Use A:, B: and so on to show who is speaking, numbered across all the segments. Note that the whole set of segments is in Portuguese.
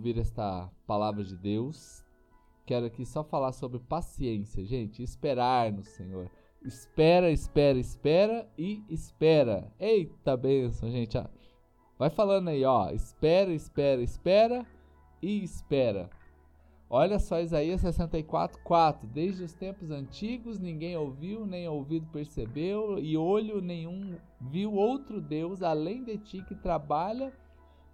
A: ouvir esta palavra de Deus. Quero aqui só falar sobre paciência, gente. Esperar no Senhor. Espera, espera, espera e espera. Eita benção, gente. Vai falando aí, ó. Espera, espera, espera e espera. Olha só Isaías 64, 4. Desde os tempos antigos ninguém ouviu, nem ouvido percebeu, e olho nenhum viu outro Deus além de ti que trabalha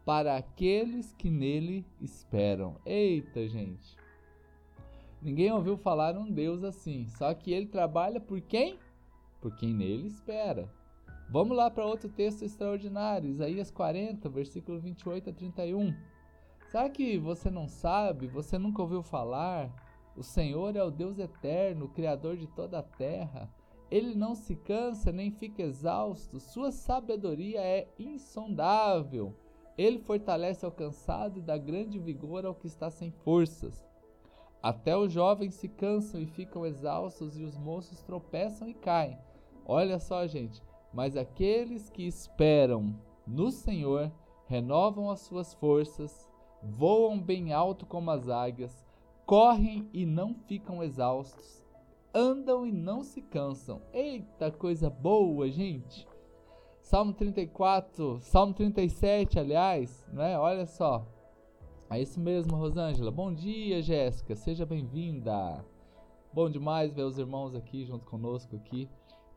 A: para aqueles que nele esperam. Eita, gente. Ninguém ouviu falar um Deus assim. Só que ele trabalha por quem? Por quem nele espera. Vamos lá para outro texto extraordinário, Isaías 40, versículo 28 a 31. Será que você não sabe, você nunca ouviu falar? O Senhor é o Deus eterno, o Criador de toda a terra. Ele não se cansa nem fica exausto, sua sabedoria é insondável. Ele fortalece ao cansado e dá grande vigor ao que está sem forças. Até os jovens se cansam e ficam exaustos, e os moços tropeçam e caem. Olha só, gente. Mas aqueles que esperam no Senhor renovam as suas forças, voam bem alto como as águias, correm e não ficam exaustos, andam e não se cansam. Eita coisa boa, gente! Salmo 34, Salmo 37, aliás, né? Olha só. É isso mesmo, Rosângela. Bom dia, Jéssica. Seja bem-vinda. Bom demais ver os irmãos aqui junto conosco aqui.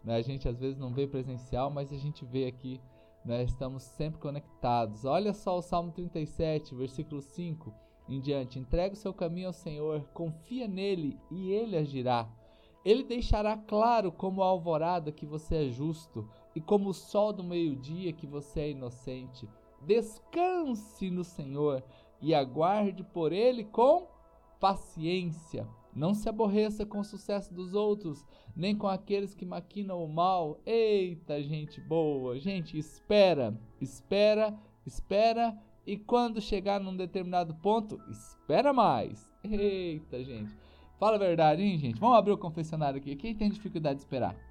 A: Né? A gente às vezes não vê presencial, mas a gente vê aqui, né? Estamos sempre conectados. Olha só o Salmo 37, versículo 5 em diante. Entrega o seu caminho ao Senhor, confia nele e ele agirá. Ele deixará claro como a alvorada que você é justo e como o sol do meio-dia que você é inocente. Descanse no Senhor e aguarde por ele com paciência. Não se aborreça com o sucesso dos outros, nem com aqueles que maquinam o mal. Eita, gente boa! Gente, espera, espera, espera e quando chegar num determinado ponto, espera mais. Eita, gente. Fala a verdade, hein, gente? Vamos abrir o confessionário aqui. Quem tem dificuldade de esperar?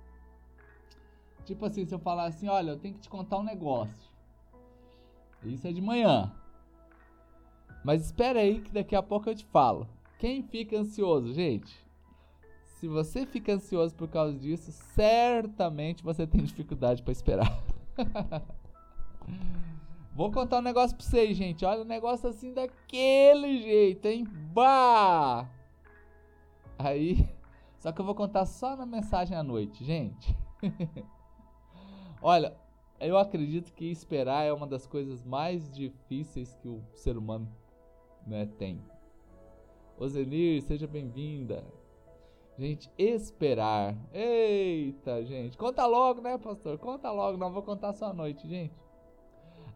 A: Tipo assim, se eu falar assim, olha, eu tenho que te contar um negócio. Isso é de manhã. Mas espera aí que daqui a pouco eu te falo. Quem fica ansioso, gente? Se você fica ansioso por causa disso, certamente você tem dificuldade para esperar. Vou contar um negócio pra vocês, gente. Olha, um negócio assim daquele jeito, hein? Bah! Aí, só que eu vou contar só na mensagem à noite, gente. Olha, eu acredito que esperar é uma das coisas mais difíceis que o ser humano né, tem. Ozenir, seja bem-vinda. Gente, esperar. Eita, gente. Conta logo, né, pastor? Conta logo, não vou contar só à noite, gente.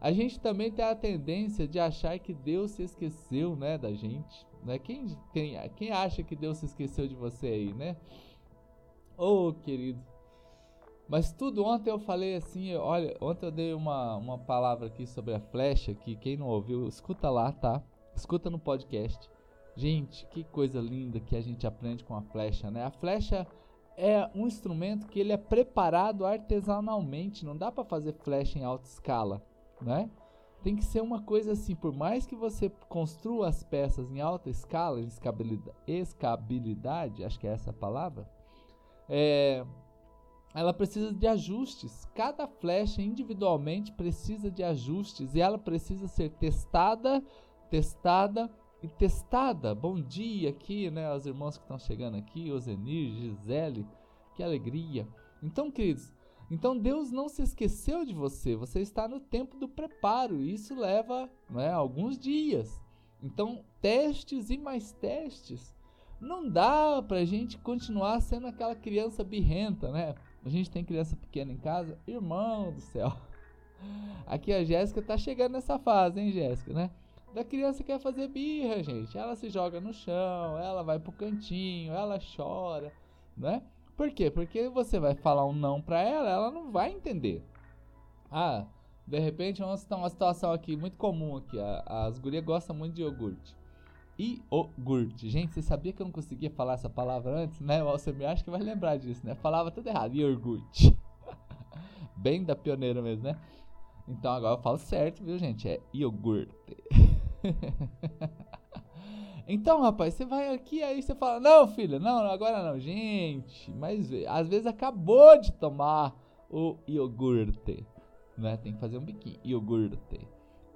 A: A gente também tem a tendência de achar que Deus se esqueceu, né, da gente. Né? Quem, quem, quem acha que Deus se esqueceu de você aí, né? Oh, querido. Mas tudo ontem eu falei assim, olha, ontem eu dei uma, uma palavra aqui sobre a flecha, que quem não ouviu, escuta lá, tá? Escuta no podcast. Gente, que coisa linda que a gente aprende com a flecha, né? A flecha é um instrumento que ele é preparado artesanalmente, não dá para fazer flecha em alta escala, né? tem que ser uma coisa assim, por mais que você construa as peças em alta escala, escabilidade, escabilidade acho que é essa a palavra, é, ela precisa de ajustes. Cada flecha individualmente precisa de ajustes e ela precisa ser testada, testada e testada. Bom dia aqui, né, aos irmãos que estão chegando aqui, Ozenir, Gisele, que alegria. Então, queridos, então Deus não se esqueceu de você, você está no tempo do preparo e isso leva né, alguns dias. Então, testes e mais testes. Não dá pra gente continuar sendo aquela criança birrenta, né? A gente tem criança pequena em casa, irmão do céu. Aqui a Jéssica tá chegando nessa fase, hein, Jéssica, né? Da criança quer fazer birra, gente. Ela se joga no chão, ela vai pro cantinho, ela chora, né? Por quê? Porque você vai falar um não pra ela, ela não vai entender. Ah, de repente vamos citar uma situação aqui muito comum aqui. as gurias gostam muito de iogurte. Iogurte. Gente, você sabia que eu não conseguia falar essa palavra antes, né? Você me acha que vai lembrar disso, né? Falava tudo errado. Iogurte. Bem da pioneira mesmo, né? Então agora eu falo certo, viu, gente? É iogurte. Então, rapaz, você vai aqui, aí você fala, não, filha, não, agora não. Gente, mas às vezes acabou de tomar o iogurte, né? Tem que fazer um biquinho, iogurte.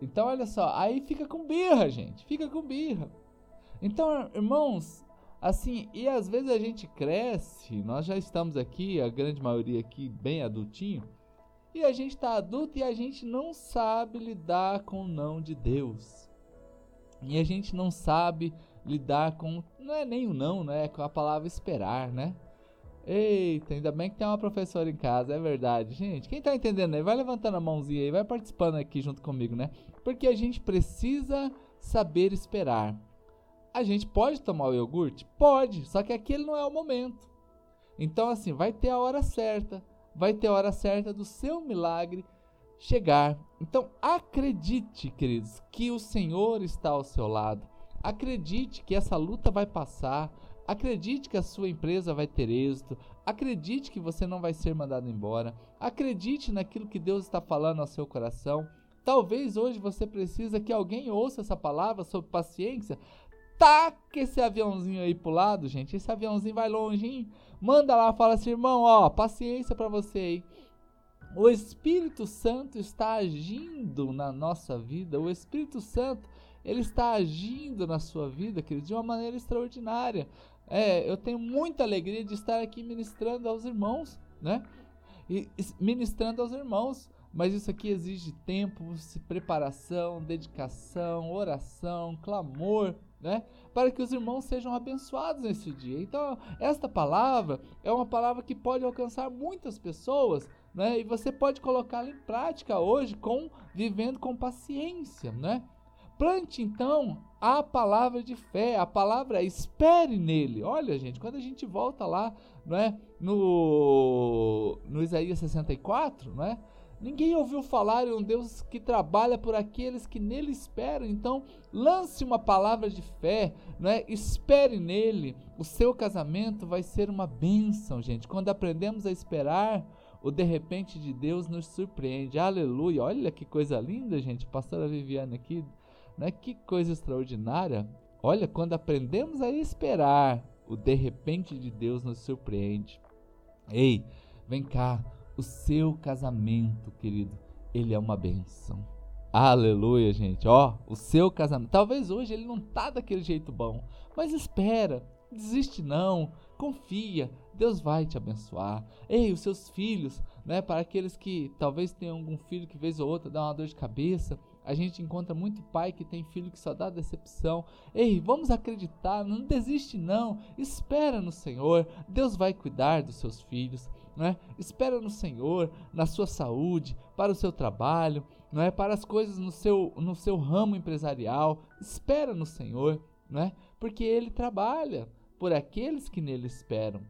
A: Então, olha só, aí fica com birra, gente, fica com birra. Então, irmãos, assim, e às vezes a gente cresce, nós já estamos aqui, a grande maioria aqui, bem adultinho, e a gente está adulto e a gente não sabe lidar com o não de Deus. E a gente não sabe lidar com. Não é nem o não, né? Com a palavra esperar, né? Eita, ainda bem que tem uma professora em casa, é verdade. Gente, quem tá entendendo aí, vai levantando a mãozinha aí, vai participando aqui junto comigo, né? Porque a gente precisa saber esperar. A gente pode tomar o iogurte? Pode, só que aquele não é o momento. Então, assim, vai ter a hora certa, vai ter a hora certa do seu milagre chegar. Então, acredite, queridos, que o Senhor está ao seu lado. Acredite que essa luta vai passar. Acredite que a sua empresa vai ter êxito. Acredite que você não vai ser mandado embora. Acredite naquilo que Deus está falando ao seu coração. Talvez hoje você precisa que alguém ouça essa palavra sobre paciência. Taque esse aviãozinho aí pro lado, gente. Esse aviãozinho vai longe, hein? Manda lá, fala assim, irmão, ó, paciência para você aí. O Espírito Santo está agindo na nossa vida. O Espírito Santo, ele está agindo na sua vida, querido, de uma maneira extraordinária. É, eu tenho muita alegria de estar aqui ministrando aos irmãos, né? E, ministrando aos irmãos. Mas isso aqui exige tempo, preparação, dedicação, oração, clamor, né? Para que os irmãos sejam abençoados nesse dia. Então, esta palavra é uma palavra que pode alcançar muitas pessoas né? E você pode colocá-la em prática hoje com vivendo com paciência, né? Plante então a palavra de fé, a palavra espere nele. Olha, gente, quando a gente volta lá, não é? No no Isaías 64, não é? Ninguém ouviu falar em um Deus que trabalha por aqueles que nele esperam. Então, lance uma palavra de fé, é? espere nele. O seu casamento vai ser uma bênção, gente. Quando aprendemos a esperar, o de repente de Deus nos surpreende. Aleluia! Olha que coisa linda, gente. Pastora Viviane aqui, né? Que coisa extraordinária. Olha, quando aprendemos a esperar, o de repente de Deus nos surpreende. Ei, vem cá, o seu casamento, querido, ele é uma benção. Aleluia, gente. Ó, o seu casamento. Talvez hoje ele não tá daquele jeito bom, mas espera, desiste não, confia, Deus vai te abençoar. Ei, os seus filhos, né, para aqueles que talvez tenham algum filho que vez ou outra dá uma dor de cabeça, a gente encontra muito pai que tem filho que só dá decepção. Ei, vamos acreditar, não desiste não. Espera no Senhor. Deus vai cuidar dos seus filhos, né? Espera no Senhor, na sua saúde, para o seu trabalho, não é? Para as coisas no seu no seu ramo empresarial. Espera no Senhor, né? Porque ele trabalha por aqueles que nele esperam.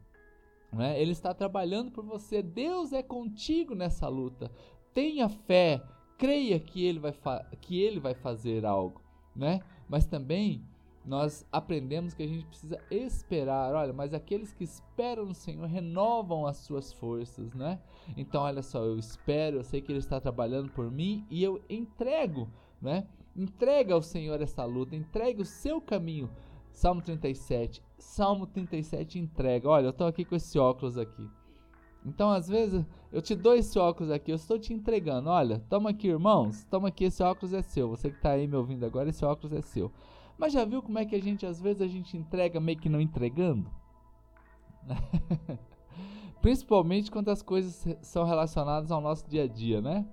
A: Né? Ele está trabalhando por você. Deus é contigo nessa luta. Tenha fé, creia que ele vai, que ele vai fazer algo. Né? Mas também nós aprendemos que a gente precisa esperar. Olha, mas aqueles que esperam no Senhor renovam as suas forças, né? Então, olha só, eu espero, eu sei que Ele está trabalhando por mim e eu entrego, né? Entrega ao Senhor essa luta, entregue o seu caminho. Salmo 37. Salmo 37 entrega. Olha, eu estou aqui com esse óculos aqui. Então, às vezes, eu te dou esse óculos aqui, eu estou te entregando. Olha, toma aqui, irmãos. Toma aqui, esse óculos é seu. Você que está aí me ouvindo agora, esse óculos é seu. Mas já viu como é que a gente, às vezes, a gente entrega meio que não entregando? Principalmente quando as coisas são relacionadas ao nosso dia a dia, né?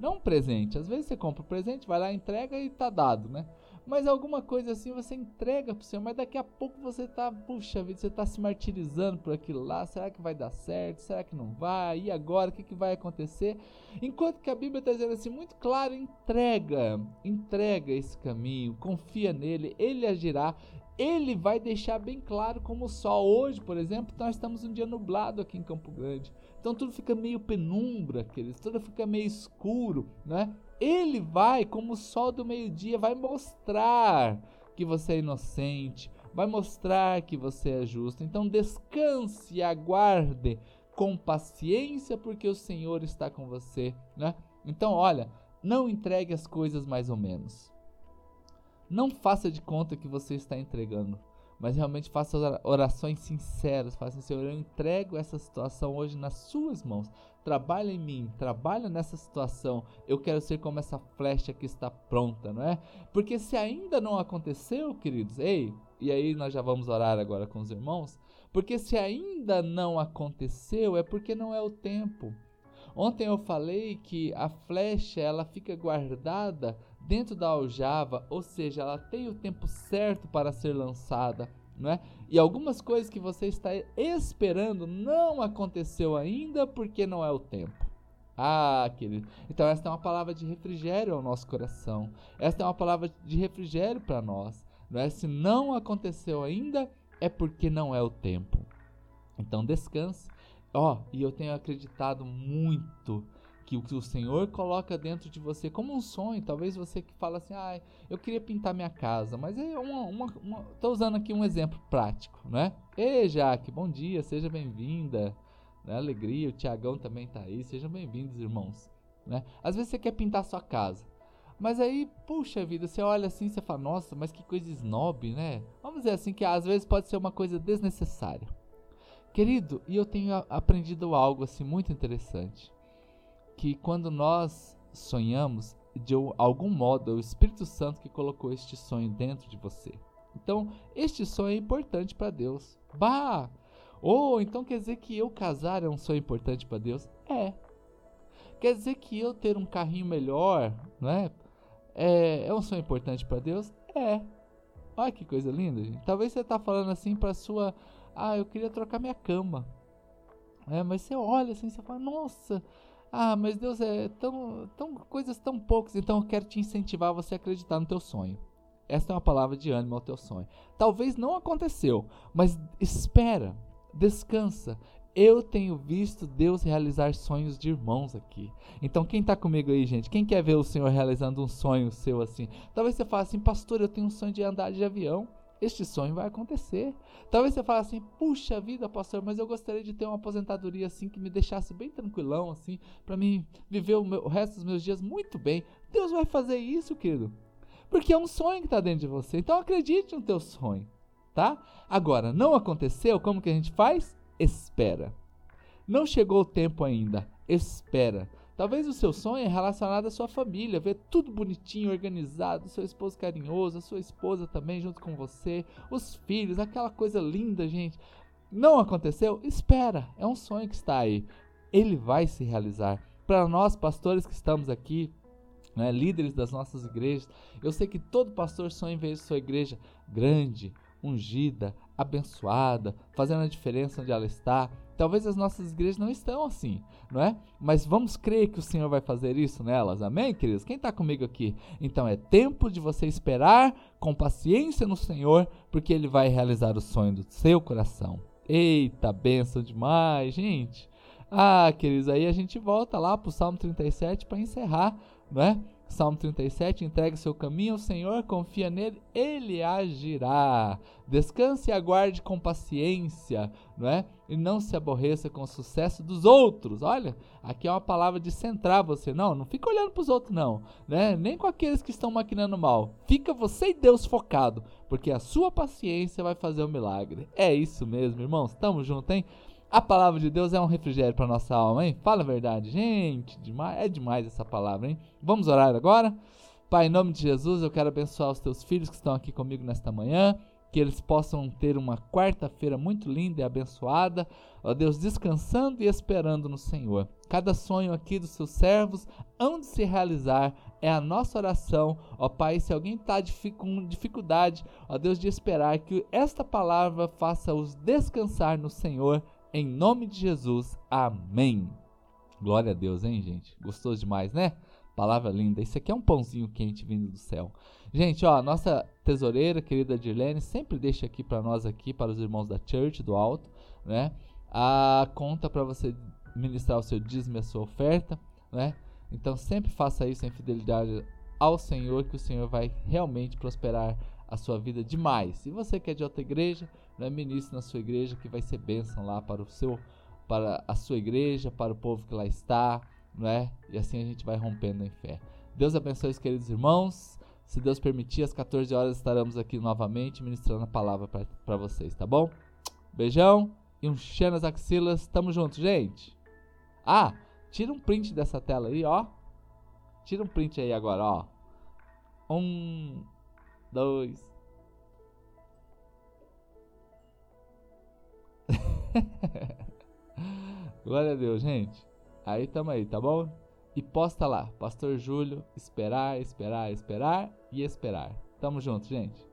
A: Não um presente. Às vezes você compra um presente, vai lá, entrega e tá dado, né? Mas alguma coisa assim você entrega pro Senhor, mas daqui a pouco você tá, puxa vida, você tá se martirizando por aquilo lá. Será que vai dar certo? Será que não vai? E agora? O que, que vai acontecer? Enquanto que a Bíblia está dizendo assim, muito claro, entrega, entrega esse caminho, confia nele, ele agirá. Ele vai deixar bem claro como o sol. Hoje, por exemplo, nós estamos um dia nublado aqui em Campo Grande. Então tudo fica meio penumbra, aqueles, tudo fica meio escuro, né? Ele vai, como o sol do meio-dia, vai mostrar que você é inocente, vai mostrar que você é justo. Então descanse e aguarde com paciência, porque o Senhor está com você, né? Então, olha, não entregue as coisas mais ou menos. Não faça de conta que você está entregando, mas realmente faça orações sinceras. Faça, Senhor, eu entrego essa situação hoje nas suas mãos. Trabalha em mim, trabalha nessa situação. Eu quero ser como essa flecha que está pronta, não é? Porque se ainda não aconteceu, queridos, ei, e aí nós já vamos orar agora com os irmãos, porque se ainda não aconteceu, é porque não é o tempo. Ontem eu falei que a flecha ela fica guardada dentro da aljava, ou seja, ela tem o tempo certo para ser lançada, não é? E algumas coisas que você está esperando não aconteceu ainda porque não é o tempo. Ah, querido. Então esta é uma palavra de refrigério ao nosso coração. Esta é uma palavra de refrigério para nós. Não é? Se não aconteceu ainda, é porque não é o tempo. Então descanse Ó, oh, e eu tenho acreditado muito que o que o Senhor coloca dentro de você como um sonho, talvez você que fala assim, ah, eu queria pintar minha casa, mas é uma, uma, uma tô usando aqui um exemplo prático, né? Ei, Jaque, bom dia, seja bem-vinda, né? Alegria, o Tiagão também tá aí, sejam bem-vindos, irmãos, né? Às vezes você quer pintar sua casa, mas aí, puxa vida, você olha assim, você fala, nossa, mas que coisa snob, né? Vamos dizer assim que às vezes pode ser uma coisa desnecessária. Querido, e eu tenho aprendido algo assim muito interessante, que quando nós sonhamos, de algum modo é o Espírito Santo que colocou este sonho dentro de você. Então, este sonho é importante para Deus. Bah! Ou oh, então quer dizer que eu casar é um sonho importante para Deus? É. Quer dizer que eu ter um carrinho melhor, não é? É, um sonho importante para Deus? É. Olha que coisa linda, gente. Talvez você está falando assim para sua ah, eu queria trocar minha cama. É, mas você olha assim, você fala, nossa, ah, mas Deus é tão, tão coisas tão poucas, então eu quero te incentivar a você acreditar no teu sonho. Esta é uma palavra de ânimo ao teu sonho. Talvez não aconteceu, mas espera, descansa. Eu tenho visto Deus realizar sonhos de irmãos aqui. Então, quem está comigo aí, gente? Quem quer ver o Senhor realizando um sonho seu assim? Talvez você fale assim, pastor, eu tenho um sonho de andar de avião este sonho vai acontecer. Talvez você fale assim: puxa vida, pastor, mas eu gostaria de ter uma aposentadoria assim que me deixasse bem tranquilão, assim, para mim viver o, meu, o, resto dos meus dias muito bem. Deus vai fazer isso, querido, porque é um sonho que está dentro de você. Então acredite no teu sonho, tá? Agora, não aconteceu, como que a gente faz? Espera. Não chegou o tempo ainda. Espera. Talvez o seu sonho é relacionado à sua família, ver tudo bonitinho, organizado, seu esposo carinhoso, a sua esposa também junto com você, os filhos, aquela coisa linda, gente. Não aconteceu? Espera, é um sonho que está aí. Ele vai se realizar. Para nós, pastores que estamos aqui, né, líderes das nossas igrejas, eu sei que todo pastor sonha em ver sua igreja grande, ungida, abençoada, fazendo a diferença onde ela está. Talvez as nossas igrejas não estão assim, não é? Mas vamos crer que o Senhor vai fazer isso nelas, amém, queridos? Quem está comigo aqui? Então é tempo de você esperar com paciência no Senhor, porque Ele vai realizar o sonho do seu coração. Eita, benção demais, gente! Ah, queridos, aí a gente volta lá para o Salmo 37 para encerrar, não é? Salmo 37, entregue seu caminho ao Senhor, confia nele, ele agirá. Descanse e aguarde com paciência, não é? E não se aborreça com o sucesso dos outros. Olha, aqui é uma palavra de centrar você. Não, não fica olhando para os outros não, né? Nem com aqueles que estão maquinando mal. Fica você e Deus focado, porque a sua paciência vai fazer o milagre. É isso mesmo, irmãos. Tamo junto, hein? A palavra de Deus é um refrigério para nossa alma, hein? Fala a verdade, gente. Demais, é demais essa palavra, hein? Vamos orar agora? Pai, em nome de Jesus, eu quero abençoar os teus filhos que estão aqui comigo nesta manhã. Que eles possam ter uma quarta-feira muito linda e abençoada. Ó Deus, descansando e esperando no Senhor. Cada sonho aqui dos seus servos, onde se realizar, é a nossa oração. Ó Pai, se alguém está com dificuldade, ó Deus, de esperar, que esta palavra faça-os descansar no Senhor em nome de Jesus, amém. Glória a Deus, hein, gente? Gostoso demais, né? Palavra linda. Isso aqui é um pãozinho quente vindo do céu. Gente, ó, nossa tesoureira, querida Dirlene, sempre deixa aqui para nós aqui, para os irmãos da Church do Alto, né? A conta para você ministrar o seu dízimo e a sua oferta, né? Então sempre faça isso em fidelidade ao Senhor, que o Senhor vai realmente prosperar a sua vida demais. Se você quer de outra igreja, né, ministre na sua igreja que vai ser bênção lá para o seu para a sua igreja, para o povo que lá está, não é? E assim a gente vai rompendo em fé. Deus abençoe os queridos irmãos. Se Deus permitir, às 14 horas estaremos aqui novamente ministrando a palavra para vocês, tá bom? Beijão e um cheiro nas axilas. Tamo junto, gente. Ah, tira um print dessa tela aí, ó. Tira um print aí agora, ó. Um, dois. Glória a Deus, gente. Aí tamo aí, tá bom? E posta lá, Pastor Júlio, esperar, esperar, esperar e esperar. Tamo junto, gente.